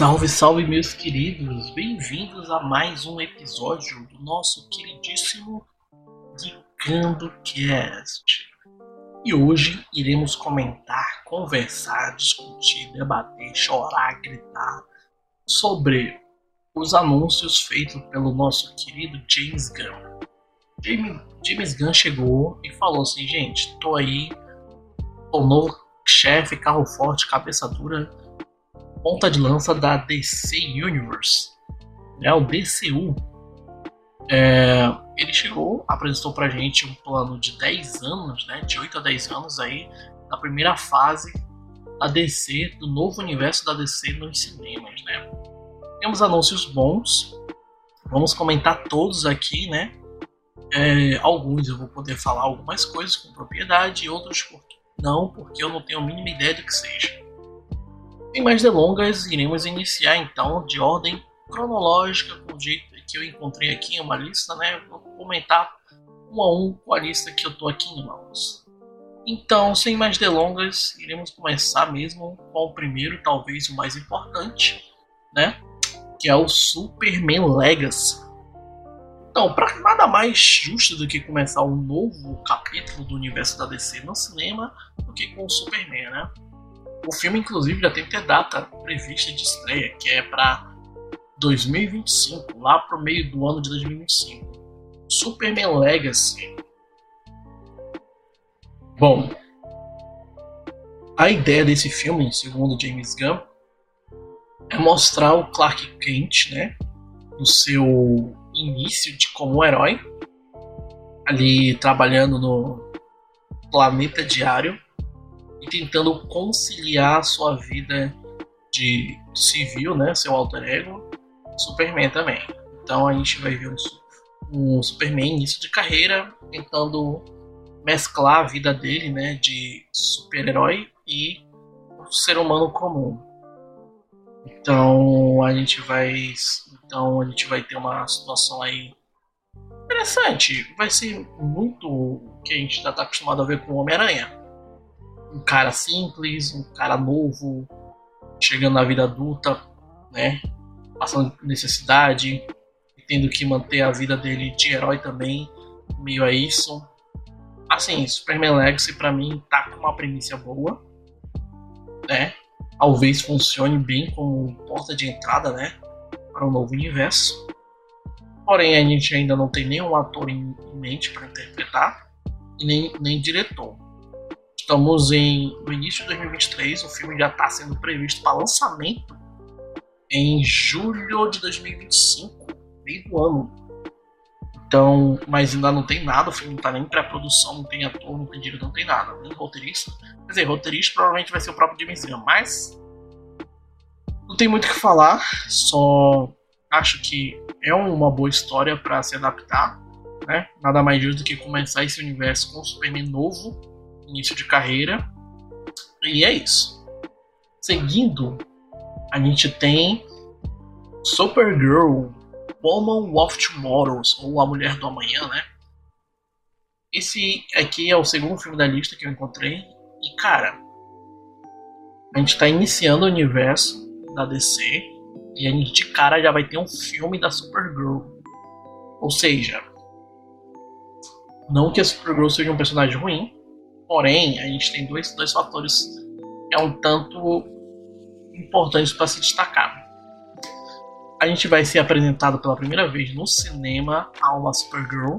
Salve, salve, meus queridos! Bem-vindos a mais um episódio do nosso queridíssimo Dicando Cast. E hoje iremos comentar, conversar, discutir, debater, chorar, gritar sobre os anúncios feitos pelo nosso querido James Gunn. James, James Gunn chegou e falou assim: gente, tô aí, o novo chefe, carro forte, cabeça dura ponta de lança da DC Universe, né, o DCU. É, ele chegou, apresentou pra gente um plano de 10 anos, né, de 8 a 10 anos aí, na primeira fase da DC, do novo universo da DC nos cinemas, né. Temos anúncios bons, vamos comentar todos aqui, né. É, alguns eu vou poder falar algumas coisas com propriedade, outros não, porque eu não tenho a mínima ideia do que seja. Sem mais delongas, iremos iniciar então de ordem cronológica, com o jeito que eu encontrei aqui em uma lista, né? Vou comentar um a um com a lista que eu tô aqui em mãos. Então, sem mais delongas, iremos começar mesmo com o primeiro, talvez o mais importante, né? Que é o Superman Legacy. Então, para nada mais justo do que começar um novo capítulo do universo da DC no cinema do que com o Superman, né? O filme, inclusive, já tem que ter data prevista de estreia, que é para 2025, lá pro meio do ano de 2025. Superman Legacy. Bom, a ideia desse filme, segundo James Gunn, é mostrar o Clark Kent, né, no seu início de como herói, ali trabalhando no planeta diário e tentando conciliar sua vida de civil, né, seu alter ego, Superman também. Então a gente vai ver um, Superman início de carreira tentando mesclar a vida dele, né, de super-herói e ser humano comum. Então a gente vai, então a gente vai ter uma situação aí interessante. Vai ser muito o que a gente está acostumado a ver com o Homem-Aranha um cara simples, um cara novo, chegando na vida adulta, né? Passando necessidade, tendo que manter a vida dele de herói também, meio a isso. Assim, Superman Legacy para mim tá com uma premissa boa, né? Talvez funcione bem como porta de entrada, né? Para um novo universo. Porém, a gente ainda não tem nenhum ator em mente para interpretar e nem, nem diretor. Estamos em, no início de 2023, o filme já está sendo previsto para lançamento em julho de 2025, meio do ano. Então, mas ainda não tem nada, o filme não está nem pré-produção, não tem ator, não tem diretor, não tem nada, nem roteirista. Quer dizer, roteirista provavelmente vai ser o próprio Gunn, mas não tem muito o que falar, só acho que é uma boa história para se adaptar, né? Nada mais justo do que começar esse universo com um Superman novo início de carreira. E é isso. Seguindo, a gente tem Supergirl, Woman of Tomorrow, ou A Mulher do Amanhã, né? Esse aqui é o segundo filme da lista que eu encontrei. E cara, a gente está iniciando o universo da DC e a gente de cara já vai ter um filme da Supergirl. Ou seja, não que a Supergirl seja um personagem ruim, Porém, a gente tem dois, dois fatores que é um tanto importantes para se destacar. A gente vai ser apresentado pela primeira vez no cinema a uma Supergirl,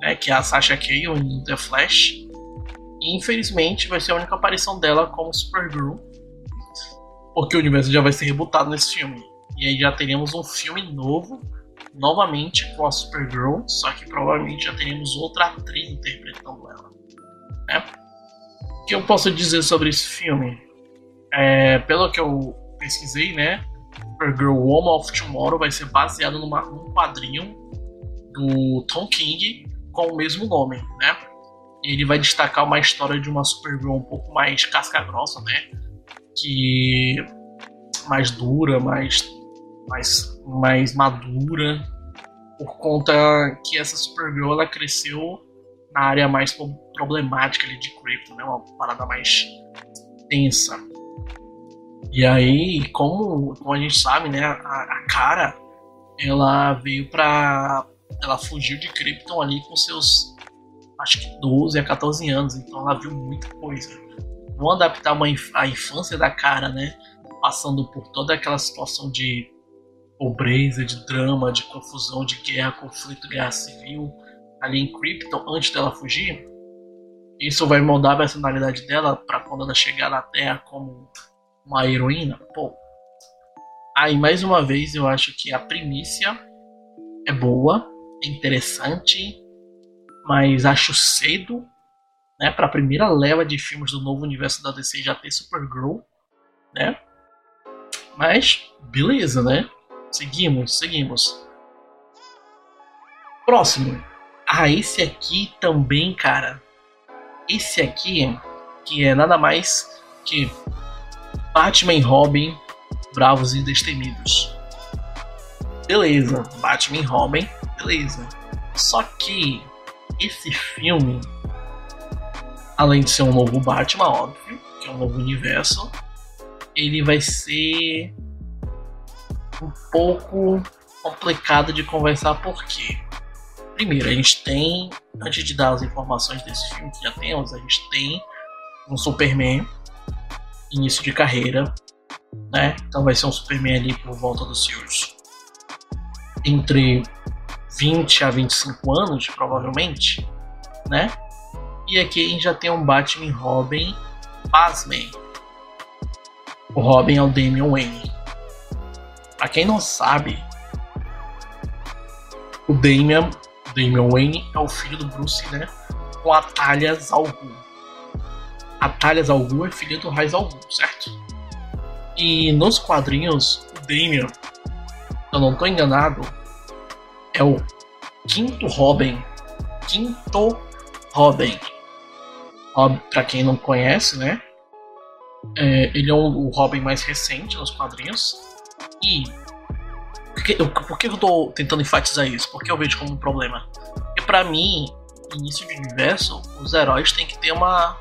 né, que é a Sasha Cale em The Flash. E infelizmente vai ser a única aparição dela como Supergirl, porque o universo já vai ser rebutado nesse filme. E aí já teremos um filme novo, novamente com a Supergirl, só que provavelmente já teremos outra atriz interpretando ela. Né? O que eu posso dizer sobre esse filme? É, pelo que eu pesquisei, né? Supergirl Woman of Tomorrow vai ser baseado numa, num quadrinho do Tom King com o mesmo nome, né? Ele vai destacar uma história de uma Supergirl um pouco mais casca grossa, né? Que mais dura, mais mais mais madura por conta que essa Supergirl ela cresceu na área mais problemática ali de Krypton, né? Uma parada mais tensa. E aí, como, como a gente sabe, né, a, a cara, ela veio pra. Ela fugiu de Krypton ali com seus acho que 12 a 14 anos, então ela viu muita coisa. Vão adaptar uma, a infância da cara, né? Passando por toda aquela situação de pobreza, de drama, de confusão, de guerra, conflito, guerra civil ali em Krypton antes dela fugir. Isso vai moldar a personalidade dela para quando ela chegar na Terra como uma heroína. Pô. Aí mais uma vez eu acho que a primícia é boa, é interessante, mas acho cedo, né, para a primeira leva de filmes do novo universo da DC já ter Supergirl, né? Mas beleza, né? Seguimos, seguimos. Próximo. Ah, esse aqui também, cara. Esse aqui, que é nada mais que Batman e Robin, Bravos e Destemidos. Beleza, Batman e Robin, beleza. Só que esse filme, além de ser um novo Batman, óbvio, que é um novo universo, ele vai ser um pouco complicado de conversar porque primeiro a gente tem antes de dar as informações desse filme que já temos a gente tem um Superman início de carreira né? Então vai ser um Superman ali por volta dos seus entre 20 a 25 anos provavelmente né? E aqui a gente já tem um Batman Robin pasmem o Robin é o Damian Wayne. Pra quem não sabe, o Damian, Damian Wayne é o filho do Bruce, né? Com a Talia Al A Talia Al é filha do Raiz Al certo? E nos quadrinhos, o Damian, eu não tô enganado, é o quinto Robin. Quinto Robin. Pra quem não conhece, né? É, ele é o Robin mais recente nos quadrinhos. E que, eu, por que eu tô tentando enfatizar isso? Porque eu vejo como um problema. Porque para mim, início de universo, os heróis têm que ter uma,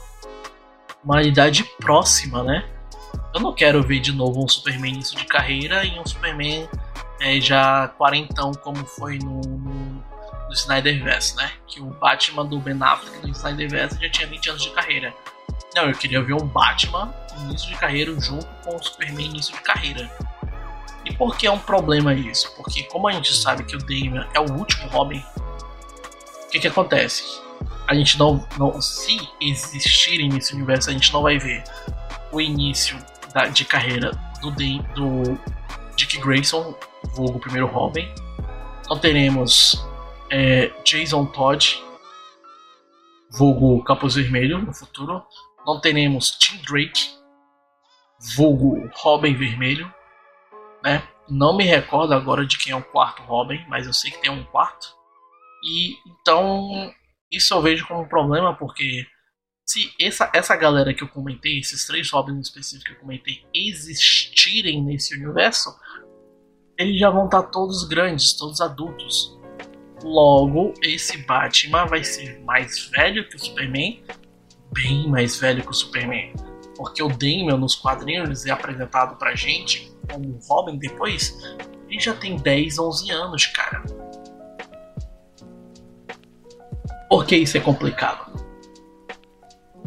uma idade próxima, né? Eu não quero ver de novo um Superman início de carreira e um Superman é, já quarentão, como foi no, no, no Snyderverse, né? Que o Batman do Ben Affleck no Snyderverse já tinha 20 anos de carreira. Não, eu queria ver um Batman início de carreira junto com o Superman início de carreira. E por que é um problema isso? Porque como a gente sabe que o Damian é o último Robin, o que que acontece? A gente não, não se existirem nesse universo, a gente não vai ver o início da, de carreira do, do Dick Grayson, vulgo primeiro Robin. Não teremos é, Jason Todd, vulgo Capuz Vermelho no futuro. Não teremos Tim Drake, vulgo Robin Vermelho né? Não me recordo agora de quem é o quarto Robin, mas eu sei que tem um quarto. E então isso eu vejo como um problema porque se essa, essa galera que eu comentei, esses três Robins específicos que eu comentei, existirem nesse universo, eles já vão estar todos grandes, todos adultos. Logo, esse Batman vai ser mais velho que o Superman, bem mais velho que o Superman. Porque o Damian nos quadrinhos é apresentado pra gente como Robin depois, ele já tem 10, 11 anos, cara. Por que isso é complicado?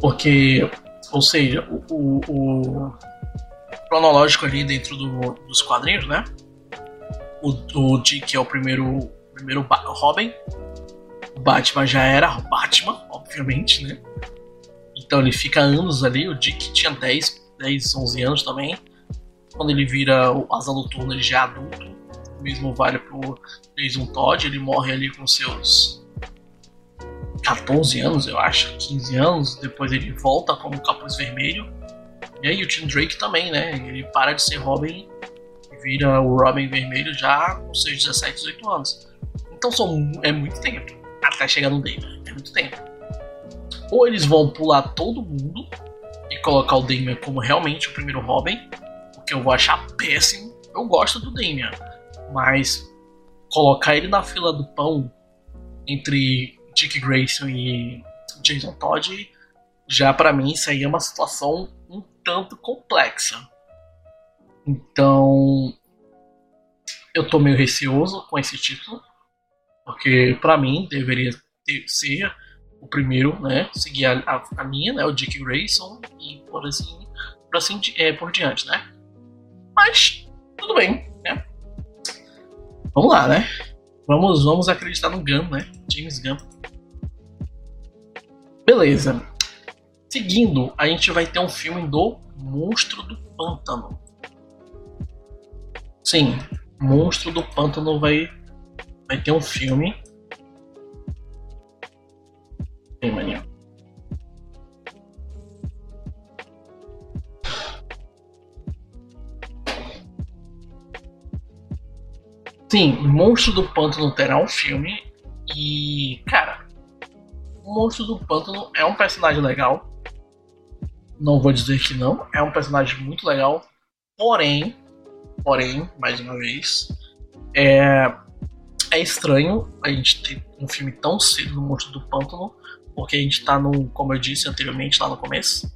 Porque, ou seja, o, o, o cronológico ali dentro do, dos quadrinhos, né? O, o Dick é o primeiro, primeiro Robin. O Batman já era Batman, obviamente, né? Então ele fica anos ali. O Dick tinha 10, 10 11 anos também. Quando ele vira o Asa Noturna, ele já é adulto. O mesmo vale pro Jason Todd, ele morre ali com seus 14 anos, eu acho, 15 anos. Depois ele volta como Capuz Vermelho. E aí o Tim Drake também, né? Ele para de ser Robin e vira o Robin Vermelho já com seus 17, 18 anos. Então são, é muito tempo até chegar no Damian. É muito tempo. Ou eles vão pular todo mundo e colocar o Damian como realmente o primeiro Robin, que eu vou achar péssimo. Eu gosto do Damian, mas colocar ele na fila do pão entre Dick Grayson e Jason Todd, já para mim isso aí é uma situação um tanto complexa. Então, eu tô meio receoso com esse título, porque para mim deveria ter, ser o primeiro, né, seguir a, a, a linha, né, o Dick Grayson e por assim, por assim é, por diante, né. Mas tudo bem, né. Vamos lá, né. Vamos, vamos acreditar no Gunn, né, James Gunn. Beleza. Seguindo, a gente vai ter um filme do Monstro do Pântano. Sim, Monstro do Pântano vai, vai ter um filme. Tem mania. Sim, Monstro do Pântano terá um filme. E, cara, o Monstro do Pântano é um personagem legal. Não vou dizer que não, é um personagem muito legal. Porém, Porém, mais uma vez, é, é estranho a gente ter um filme tão cedo no Monstro do Pântano, porque a gente tá no, como eu disse anteriormente lá no começo,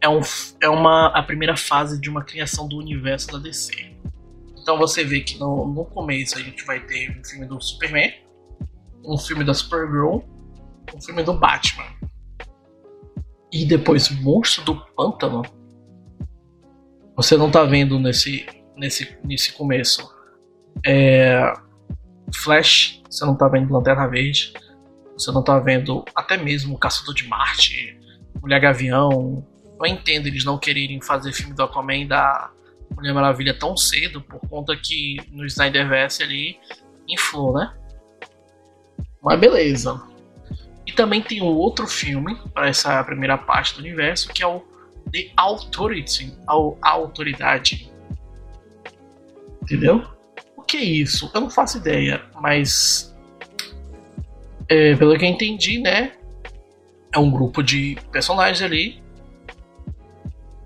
é, um, é uma, a primeira fase de uma criação do universo da DC. Então você vê que no, no começo a gente vai ter um filme do Superman, um filme da Supergirl, um filme do Batman. E depois Monstro do Pântano. Você não tá vendo nesse nesse, nesse começo. É, Flash, você não tá vendo Lanterna Verde, você não tá vendo até mesmo Caçador de Marte, Mulher Gavião. Eu entendo eles não quererem fazer filme do Aquaman da Mulher Maravilha tão cedo, por conta que no Snyderverse ali inflou, né? Mas beleza. E também tem um outro filme para essa primeira parte do universo que é o The Authority, a Autoridade, Entendeu? O que é isso? Eu não faço ideia, mas. É, pelo que eu entendi, né? É um grupo de personagens ali.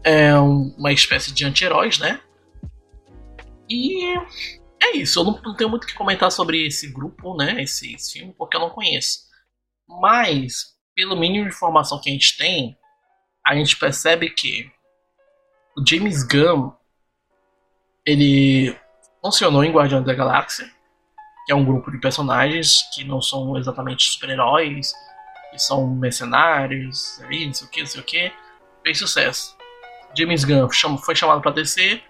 É um, uma espécie de anti-heróis, né? E é isso. Eu não, não, tenho muito o que comentar sobre esse grupo, né? Esse, esse filme, porque eu não conheço. Mas, pelo mínimo de informação que a gente tem, a gente percebe que o James Gunn ele funcionou em Guardiões da Galáxia, que é um grupo de personagens que não são exatamente super-heróis, que são mercenários, aí, não sei o que, não sei o que, fez sucesso. James Gunn foi chamado para DC,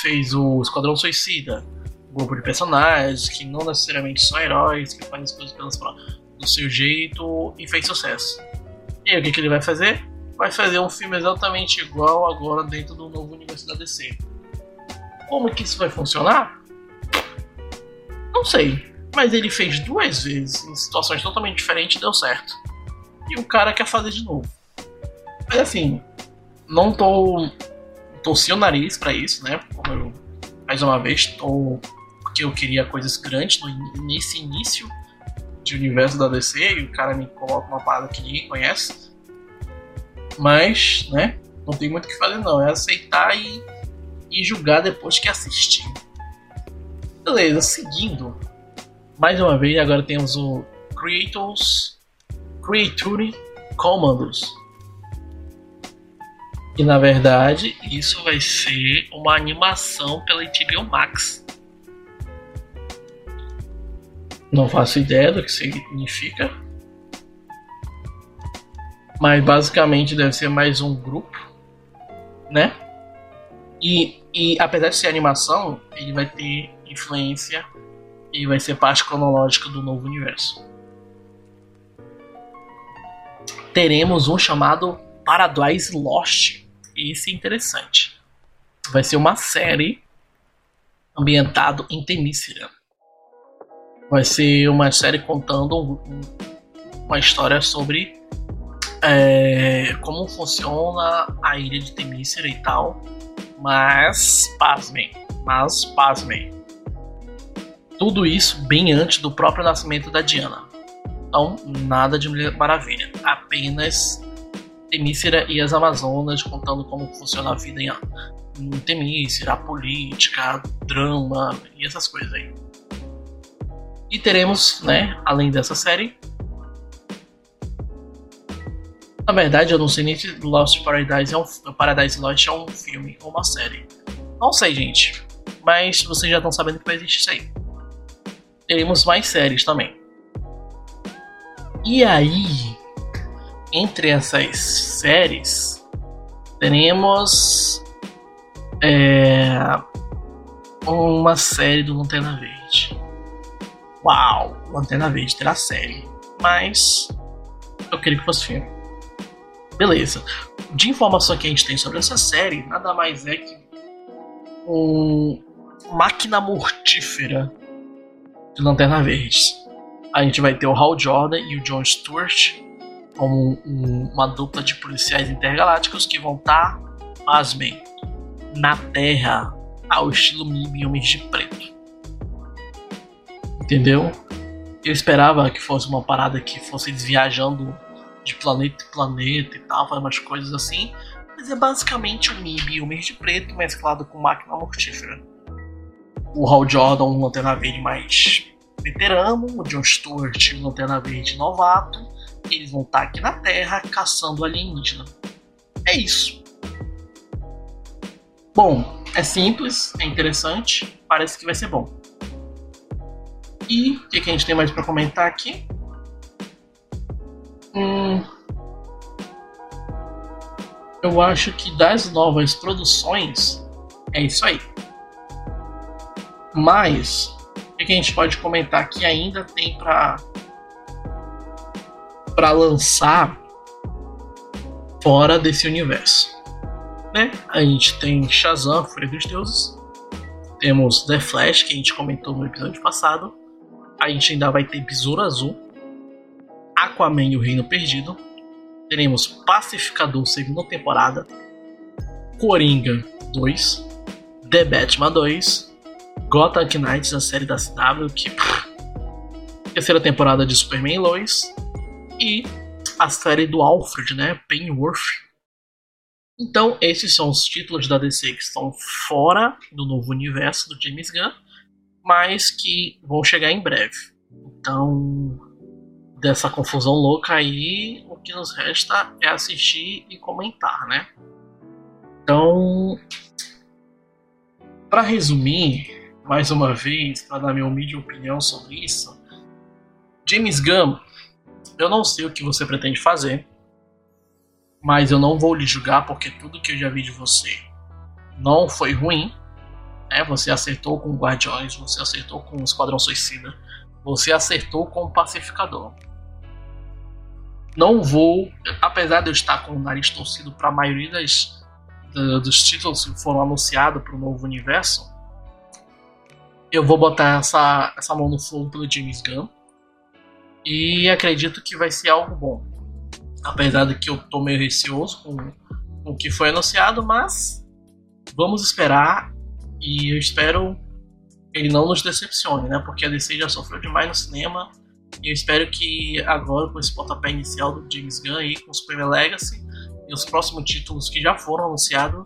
fez o Esquadrão Suicida, um grupo de personagens que não necessariamente são heróis, que fazem as coisas pelas, do seu jeito e fez sucesso. E aí, o que, que ele vai fazer? Vai fazer um filme exatamente igual agora dentro do novo universo da DC como que isso vai funcionar? Não sei. Mas ele fez duas vezes em situações totalmente diferentes e deu certo. E o cara quer fazer de novo. Mas assim, não tô. torci o nariz para isso, né? Eu, mais uma vez, tô. Porque eu queria coisas grandes no, nesse início de universo da DC e o cara me coloca uma parada que ninguém conhece. Mas, né? Não tem muito o que fazer, não. É aceitar e e julgar depois que assistir. Beleza, seguindo. Mais uma vez, agora temos o Creators Creature Commandos. E na verdade, isso vai ser uma animação pela HBO Max. Não faço ideia do que significa. Mas basicamente deve ser mais um grupo, né? E, e apesar de ser animação, ele vai ter influência e vai ser parte cronológica do novo universo. Teremos um chamado Paradise Lost. Esse é interessante. Vai ser uma série ambientado em Temícera. Vai ser uma série contando uma história sobre é, como funciona a ilha de Temícera e tal mas, pasmem, mas, pasmem. Tudo isso bem antes do próprio nascimento da Diana. Então, nada de Maravilha. Apenas Temícera e as Amazonas contando como funciona a vida em, em Temícera, a política, drama e essas coisas aí. E teremos, né, além dessa série, na verdade, eu não sei nem se Lost Paradise é um Paradise Lost é um filme ou uma série. Não sei, gente. Mas vocês já estão sabendo que vai existir isso aí. Teremos mais séries também. E aí, entre essas séries, teremos é, uma série do Lanterna Verde. Uau, Lanterna Verde terá série. Mas eu queria que fosse filme. Beleza. De informação que a gente tem sobre essa série, nada mais é que um máquina mortífera de Lanterna Verde. A gente vai ter o Hal Jordan e o John Stewart como um, uma dupla de policiais intergalácticos que vão estar, tá, pasmem, na Terra ao estilo MIB e Homens de Preto. Entendeu? Eu esperava que fosse uma parada que fosse eles viajando de planeta em planeta e tal, fazer umas coisas assim. Mas é basicamente o MIB e Homens de Preto mesclado com máquina mortífera. O Hal Jordan, um lanterna verde mais veterano, o John Stewart, um lanterna verde novato. Eles vão estar aqui na Terra caçando alienígena. É isso. Bom, é simples, é interessante, parece que vai ser bom. E o que, que, a gente tem mais para comentar aqui? Hum, eu acho que das novas produções é isso aí. Mas o que, que a gente pode comentar que ainda tem para para lançar fora desse universo? né? A gente tem Shazam, Fúria dos Deuses. Temos The Flash, que a gente comentou no episódio passado. A gente ainda vai ter Besouro Azul. Aquaman e o Reino Perdido. Teremos Pacificador, segunda temporada. Coringa 2. The Batman 2. Gotham Knights, a série da CW, que. Terceira temporada de Superman Lois. E a série do Alfred, né? Pennyworth então, esses são os títulos da DC que estão fora do novo universo do James Gunn, mas que vão chegar em breve. Então, dessa confusão louca aí, o que nos resta é assistir e comentar, né? Então, para resumir, mais uma vez, para dar minha humilde opinião sobre isso, James Gunn, eu não sei o que você pretende fazer mas eu não vou lhe julgar porque tudo que eu já vi de você não foi ruim. Né? Você acertou com Guardiões, você acertou com o Esquadrão Suicida, você acertou com o Pacificador. Não vou, apesar de eu estar com o nariz torcido para a maioria das, dos títulos que foram anunciados para o novo universo, eu vou botar essa, essa mão no fogo pelo James Gunn e acredito que vai ser algo bom apesar de que eu tô meio receoso com, o que foi anunciado, mas vamos esperar e eu espero ele não nos decepcione, né? Porque a DC já sofreu demais no cinema e eu espero que agora com esse pontapé inicial do James Gunn aí com o Super Legacy e os próximos títulos que já foram anunciados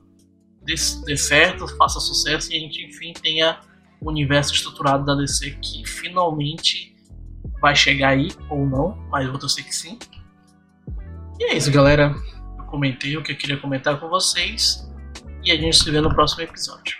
dê, dê certo, faça sucesso e a gente enfim tenha o universo estruturado da DC que finalmente vai chegar aí ou não, mas eu vou torcer que sim. E é isso, galera. Eu comentei o que eu queria comentar com vocês. E a gente se vê no próximo episódio.